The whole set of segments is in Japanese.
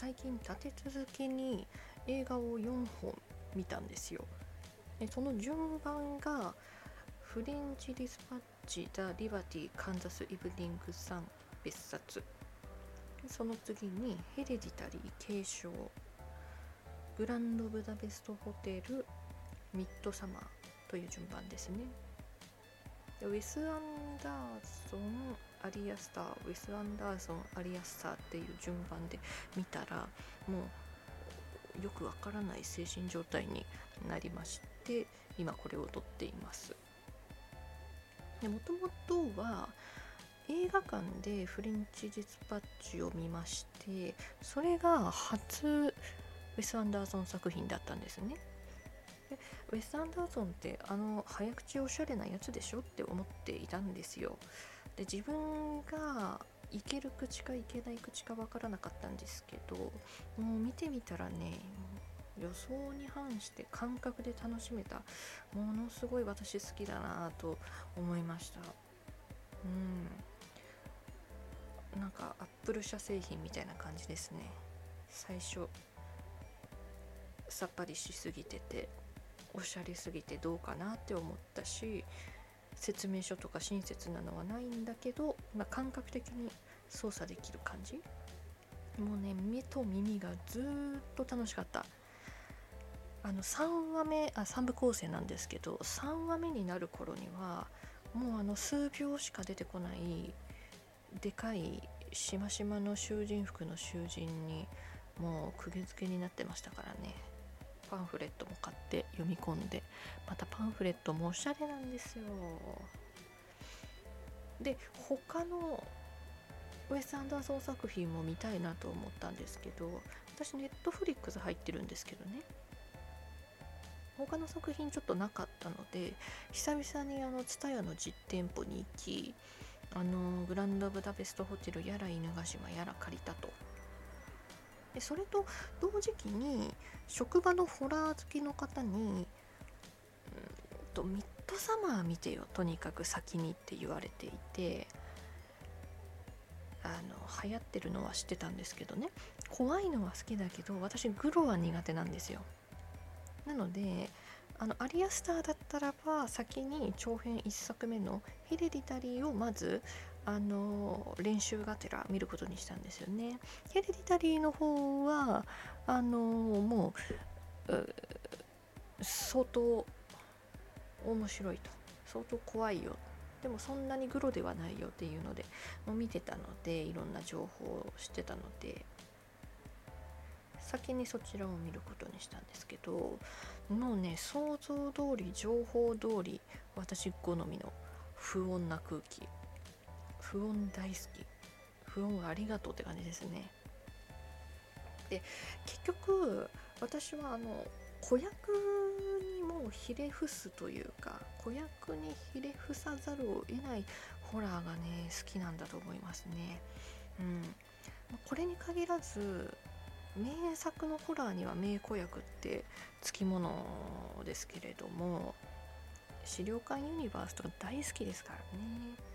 最近立て続けに映画を4本見たんですよ。でその順番がフレンチ・ディスパッチ・ザ・リバティ・カンザス・イブニング・サン別冊その次にヘレディタリー継承グランドブダペストホテルミッドサマーという順番ですね。ウェス・アンダーソンアリアスターウェス・アンダーソンアリアスターっていう順番で見たらもうよくわからない精神状態になりまして今これを撮っています。もともとは映画館でフレンチ・ディスパッチを見ましてそれが初ウェス・アンダーソン作品だったんですね。でウェス・アンダーソンってあの早口おしゃれなやつでしょって思っていたんですよ。で自分がいける口かいけない口かわからなかったんですけどもう見てみたらね予想に反して感覚で楽しめたものすごい私好きだなと思いました。うん。なんかアップル社製品みたいな感じですね。最初さっぱりしすぎてておしゃれすぎてどうかなって思ったし説明書とか親切なのはないんだけど、まあ、感覚的に操作できる感じ。もうね目と耳がずっと楽しかった。あの3話目あ3部構成なんですけど3話目になる頃にはもうあの数秒しか出てこないでかいしましまの囚人服の囚人にもう釘付けになってましたからね。パンフレットも買って読み込んでまたパンフレットもおしゃれなんですよ。で他のウェス・アンダーソン作品も見たいなと思ったんですけど私ネットフリックス入ってるんですけどね。他の作品ちょっとなかったので久々にあの TSUTAYA の実店舗に行きあのグランドブダペストホテルやら犬ヶ島やら借りたと。でそれと同時期に職場のホラー好きの方に、うんとミッドサマー見てよとにかく先にって言われていてあの流行ってるのは知ってたんですけどね。怖いのは好きだけど私グロは苦手なんですよ。なのであのアリアスターだったらば先に長編1作目のヘレディタリーをまずあの練習がてら見ることにしたんですよね。ヘレディタリーの方はあのもう相当面白いと。相当怖いよ。でもそんなにグロではないよっていうのでもう見てたのでいろんな情報を知ってたので先にそちらを見ることにしたんですけどもうね想像通り情報通り私好みの不穏な空気。不穏大好き。不穏ありがとうって感じですね。で結局私はあの子役にもひれ伏すというか子役にひれ伏さざるを得ないホラーがね好きなんだと思いますね。うん。これに限らず名作のホラーには名子役ってつきものですけれども資料館ユニバースとか大好きですからね。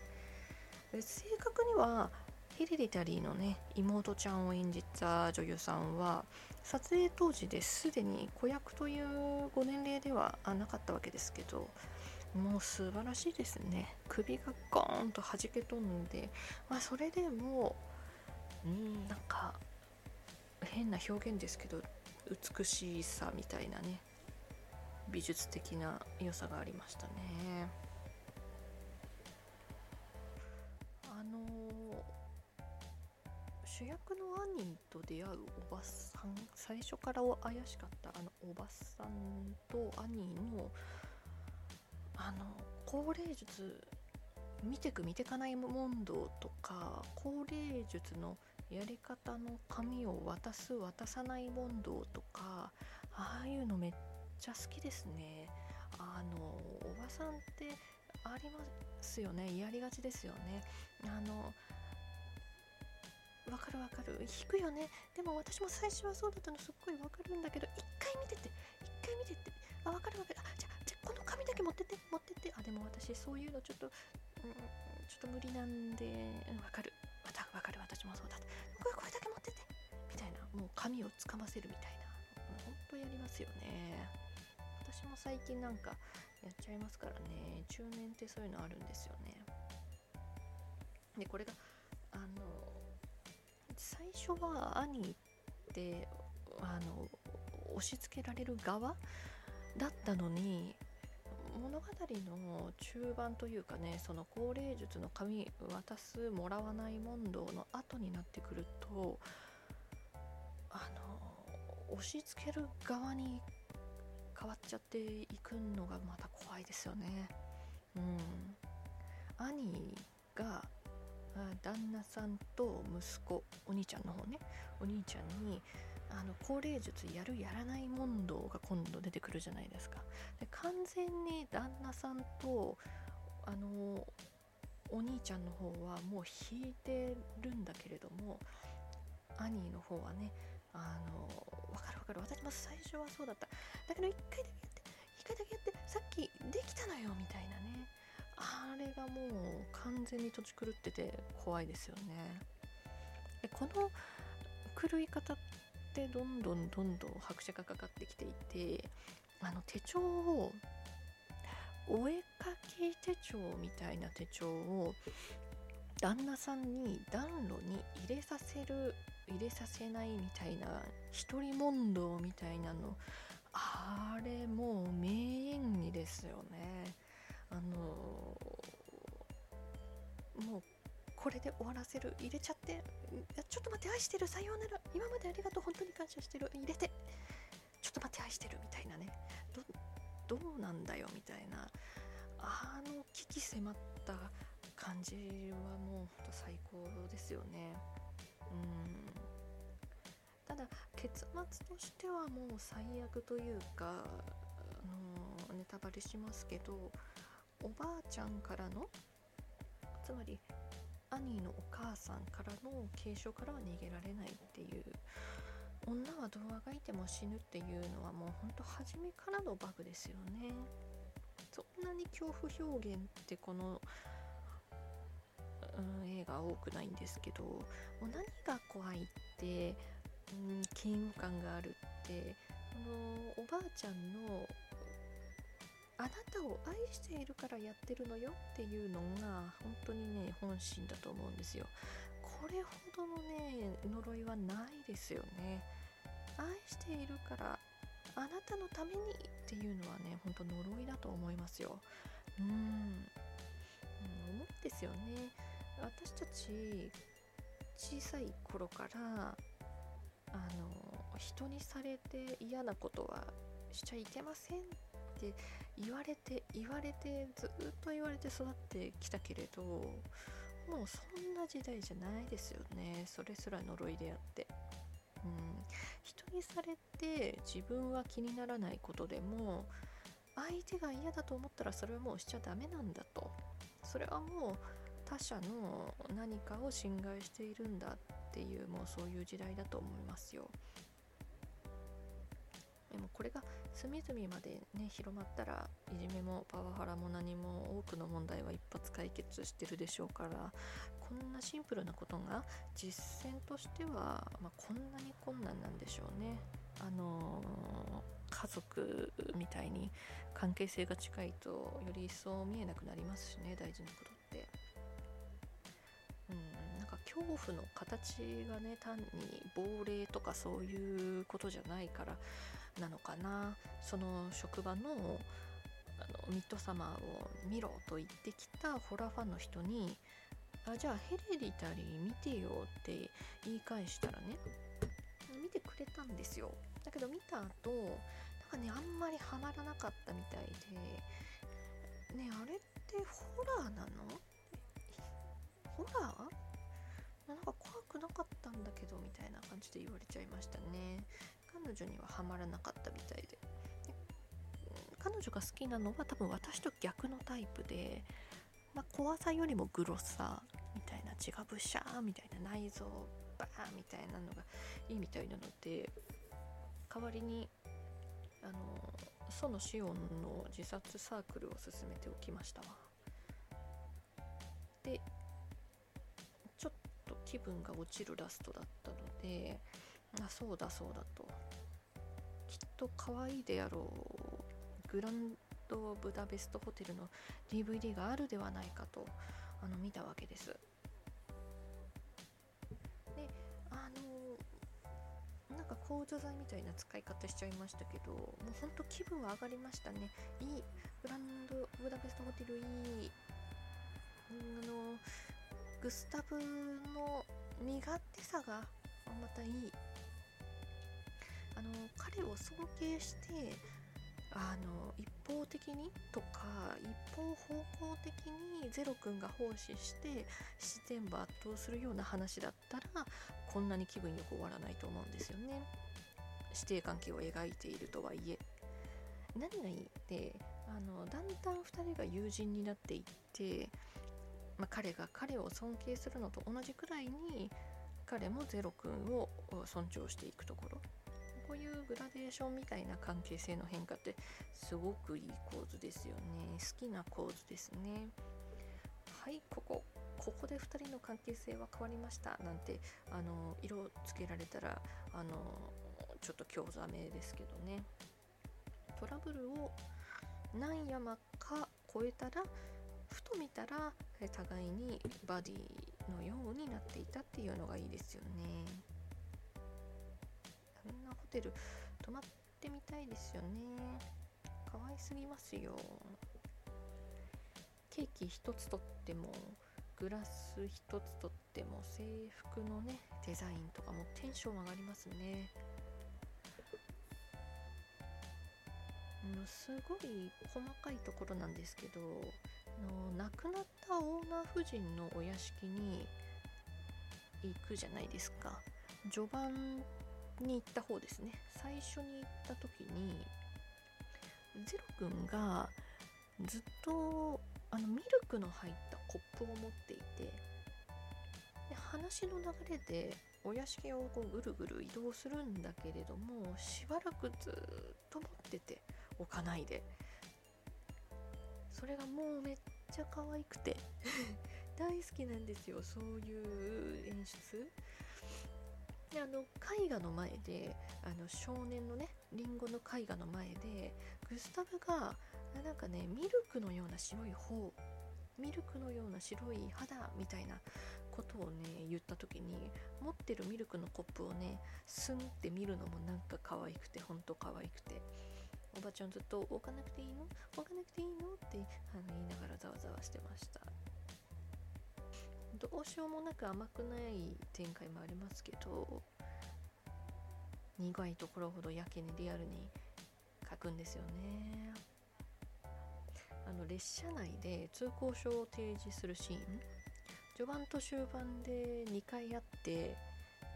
正確にはヘレディタリーのね妹ちゃんを演じた女優さんは撮影当時ですでに子役というご年齢ではなかったわけですけどもう素晴らしいですね。首がゴーンと弾け飛んでまあそれでもうんなんか変な表現ですけど美しさみたいなね美術的な良さがありましたね。主役の兄と出会うおばさん最初から怪しかったあのおばさんと兄のあの高齢術見てく見てかない問答とか高齢術のやり方の紙を渡す渡さない問答とかああいうのめっちゃ好きですね。あのおばさんってありますよね。やりがちですよね。あのわかるわかる。引くよね。でも私も最初はそうだったの。すっごいわかるんだけど一回見てて。一回見てて。あわかるわかる。あじゃあじゃこの紙だけ持ってって。持ってって。あでも私そういうのちょっと、うん、ちょっと無理なんで。わかる。またわかる。私もそうだった。これこれだけ持ってって。みたいな。もう髪をつかませるみたいな。本当やりますよね。私も最近なんかやっちゃいますからね。中年ってそういうのあるんですよね。でこれがあの最初は兄ってあの押し付けられる側だったのに物語の中盤というかねその高齢術の紙渡すもらわない問答の後になってくるとあの押し付ける側に変わっちゃっていくのがまた怖いですよね。うん、兄が旦那さんと息子お兄ちゃんの方ね。お兄ちゃんにあの高齢術やるやらない問答が今度出てくるじゃないですか。で完全に旦那さんとあのお兄ちゃんの方はもう引いてるんだけれども兄の方はねあの分かる分かる。私も最初はそうだった。だけど1回だけやって1回だけやってさっきできたのよみたいなね。あれがもう完全に土地狂ってて怖いですよね。でこの狂い方ってどんどんどんどん拍車がかかってきていてあの手帳をお絵かき手帳みたいな手帳を旦那さんに暖炉に入れさせる入れさせないみたいな一人問答みたいなの。あれもう名演技ですよね。あのもうこれで終わらせる入れちゃってちょっと待って愛してるさようなら今までありがとう本当に感謝してる入れてちょっと待って愛してるみたいなね。どうなんだよみたいなあの危機迫った感じはもうほんと最高ですよね。うん。ただ結末としてはもう最悪というかあのネタバレしますけどおばあちゃんからのつまり兄のお母さんからの継承からは逃げられないっていう女はどうあがいても死ぬっていうのはもうほんと初めからのバグですよね。そんなに恐怖表現ってこの、うん、映画多くないんですけどもう何が怖いって、うん、嫌悪感があるってこのおばあちゃんのあなたを愛しているからやってるのよっていうのが本当にね本心だと思うんですよ。これほどのね呪いはないですよね。愛しているからあなたのためにっていうのはね本当呪いだと思いますよ。うん。思うんですよね。私たち小さい頃からあの人にされて嫌なことはしちゃいけませんって言われて言われてずっと言われて育ってきたけれどもうそんな時代じゃないですよねそれすら呪いであって。うん、人にされて自分は気にならないことでも相手が嫌だと思ったらそれはもうしちゃダメなんだとそれはもう他者の何かを侵害しているんだっていうもうそういう時代だと思いますよ。でもこれが隅々までね広まったらいじめもパワハラも何も多くの問題は一発解決してるでしょうからこんなシンプルなことが実践としては、まあ、こんなに困難なんでしょうね。あのー、家族みたいに関係性が近いとより一層見えなくなりますしね大事なことって。うんなんか恐怖の形がね単に亡霊とかそういうことじゃないからなのかな。その職場のあのミッドサマーを見ろと言ってきたホラーファンの人にあじゃあヘレディタリー見てよって言い返したらね見てくれたんですよ。だけど見た後なんかねあんまりハマらなかったみたいでねあれってホラーなのホラーなんか怖くなかったんだけどみたいな感じで言われちゃいましたね。彼女にはハマらなかったみたいで。彼女が好きなのは多分私と逆のタイプで、まあ、怖さよりもグロさみたいな血がブシャーみたいな内臓バーみたいなのがいいみたいなので代わりにあの園シオンの自殺サークルを進めておきましたわ。でちょっと気分が落ちるラストだったのであそうだそうだと。きっと可愛いであろう。グランドブダペストホテルの DVD があるではないかと。あの見たわけです。であのなんか工助剤みたいな使い方しちゃいましたけどもうほんと気分は上がりましたね。いいグランドブダペストホテルいい。あのグスタブの身勝手さがまたいい。あの彼を尊敬してあの一方的にとか一方方向的にゼロ君が奉仕して自然部圧倒するような話だったらこんなに気分よく終わらないと思うんですよね。師弟関係を描いているとはいえ。何がいいってあのだんだん2人が友人になっていって、まあ、彼が彼を尊敬するのと同じくらいに彼もゼロ君を尊重していくところ。こういうグラデーションみたいな関係性の変化ってすごくいい構図ですよね。好きな構図ですねはいここここで2人の関係性は変わりました。なんてあの色つけられたらあのちょっと興ざめですけどね。トラブルを何山か超えたらふと見たら互いにバディのようになっていたっていうのがいいですよね。テル泊まってみたいですよね。可愛すぎますよ。ケーキ一つとってもグラス一つとっても制服のねデザインとかもテンション上がりますね。すごい細かいところなんですけどの亡くなったオーナー夫人のお屋敷に行くじゃないですか序盤に行った方ですね。最初に行った時にゼロ君がずっとあのミルクの入ったコップを持っていてで話の流れでお屋敷をこうぐるぐる移動するんだけれどもしばらくずっと持ってて置かないで。それがもうめっちゃ可愛くて。大好きなんですよそういう演出。であの絵画の前であの少年のねリンゴの絵画の前でグスタブがなんかねミルクのような白い方ミルクのような白い肌みたいなことをね言った時に持ってるミルクのコップをねスンって見るのもなんか可愛くてほんと可愛くて。おばちゃんずっと置かなくていいの？置かなくていいの？ってあの言いながらざわざわしてました。どうしようもなく甘くない展開もありますけど苦いところほどやけにリアルに書くんですよね。あの列車内で通行証を提示するシーン。序盤と終盤で2回あって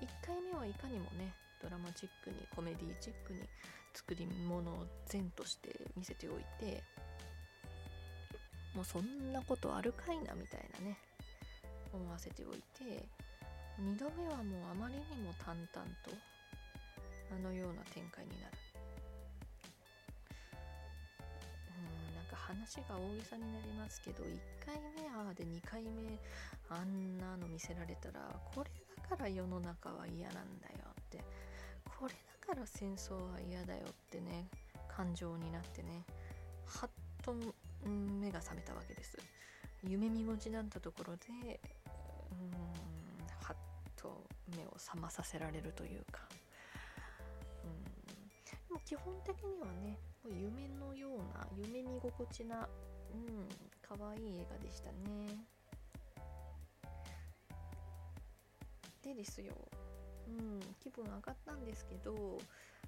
1回目はいかにもねドラマチックにコメディチックに作り物を善として見せておいてもうそんなことあるかいなみたいなね。思わせておいて2度目はもうあまりにも淡々とあのような展開になる。うんなんか話が大げさになりますけど1回目ああで2回目あんなの見せられたらこれだから世の中は嫌なんだよってこれだから戦争は嫌だよってね感情になってねはっと目が覚めたわけです。夢見心地だったところでうんはっと目を覚まさせられるというか。うん。でも基本的にはね夢のような夢見心地なうん可愛い映画でしたね。でですよ。うん、気分上がったんですけど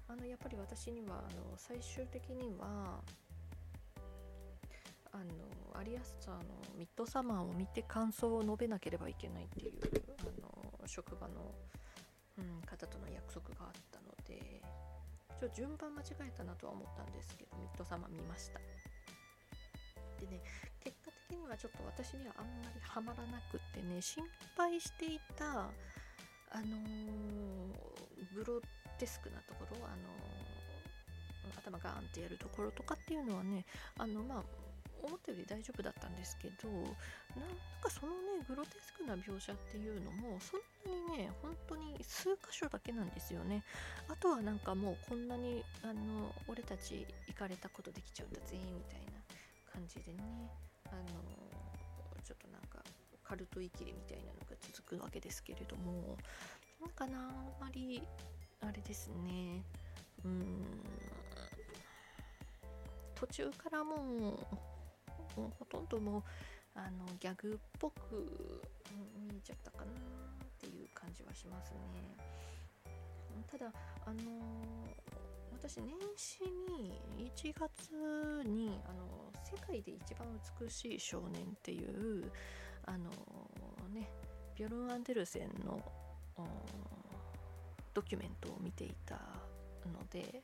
あのやっぱり私にはあの最終的にはあのアリアスターのミッドサマーを見て感想を述べなければいけないっていうあの職場の、うん、方との約束があったのでちょ順番間違えたなとは思ったんですけどミッドサマー見ました。でね結果的にはちょっと私にはあんまりハマらなくってね心配していたあのー、グロテスクなところ、あのー、頭ガーンってやるところとかっていうのはねあのまあ思ったより大丈夫だったんですけどなんかそのねグロテスクな描写っていうのもそんなにね本当に数箇所だけなんですよね。あとはなんかもうこんなにあの俺たち行かれたことできちゃうんだぜみたいな感じでねあのちょっとなんかカルトイキリみたいなのが続くわけですけれどもなんかなあんまりあれですね。うん。途中からもうもうほとんどもうあのギャグっぽく見えちゃったかなっていう感じはしますね。ただあの私年始に1月にあの「世界で一番美しい少年」っていうあのねビョルン・アンデルセンのドキュメントを見ていたので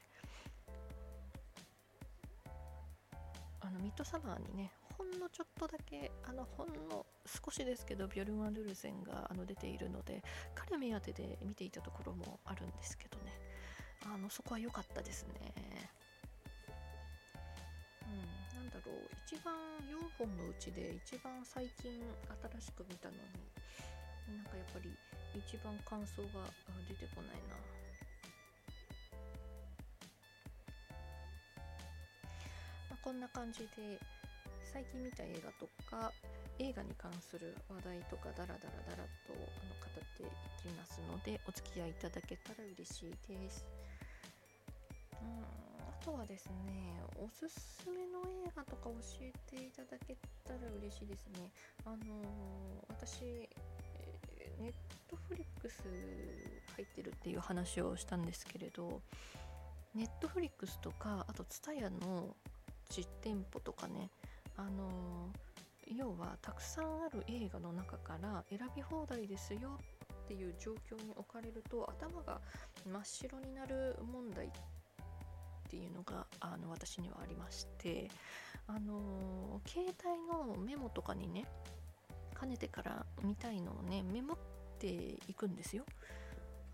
あのミッドサマーにねほんのちょっとだけあのほんの少しですけどビョルン・アンデルセンがあの出ているので彼目当てで見ていたところもあるんですけどね。あのそこは良かったですね。うんなんだろう一番4本のうちで一番最近新しく見たのになんかやっぱり一番感想が出てこないな。まあ、こんな感じで最近見た映画とか映画に関する話題とかダラダラダラとあの語っていきますのでお付き合いいただけたら嬉しいです。うんあとはですねおすすめの映画とか教えていただけたら嬉しいですね。あのー、私ネットフリックス入ってるっていう話をしたんですけれどネットフリックスとかあと TSUTAYA の実店舗とかねあの要はたくさんある映画の中から選び放題ですよっていう状況に置かれると頭が真っ白になる問題っていうのがあの私にはありましてあの携帯のメモとかにねかねてから見たいのをねメモっていくんですよ。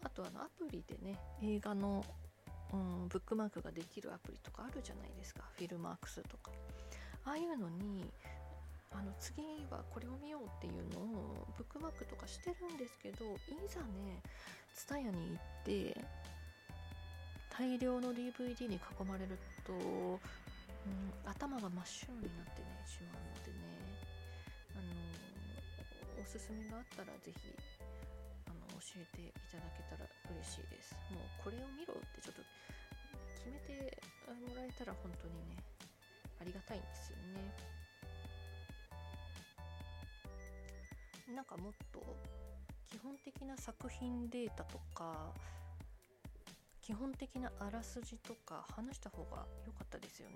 あとあのアプリでね映画の、うん、ブックマークができるアプリとかあるじゃないですか。フィルマークスとか。ああいうのにあの次はこれを見ようっていうのをブックマークとかしてるんですけどいざね TSUTAYA に行って大量の DVD に囲まれると、うん、頭が真っ白になってねしまうのでねあのおすすめがあったら是非あの教えていただけたら嬉しいです。もうこれを見ろってちょっと決めてもらえたら本当にねありがたいんですよねなんかもっと基本的な作品データとか基本的なあらすじとか話した方が良かったですよね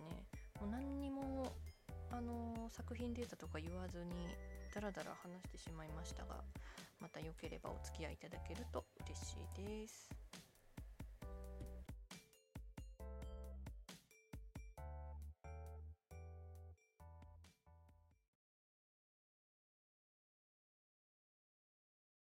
もう何にもあの作品データとか言わずにダラダラ話してしまいましたがまた良ければお付き合いいただけると嬉しいです。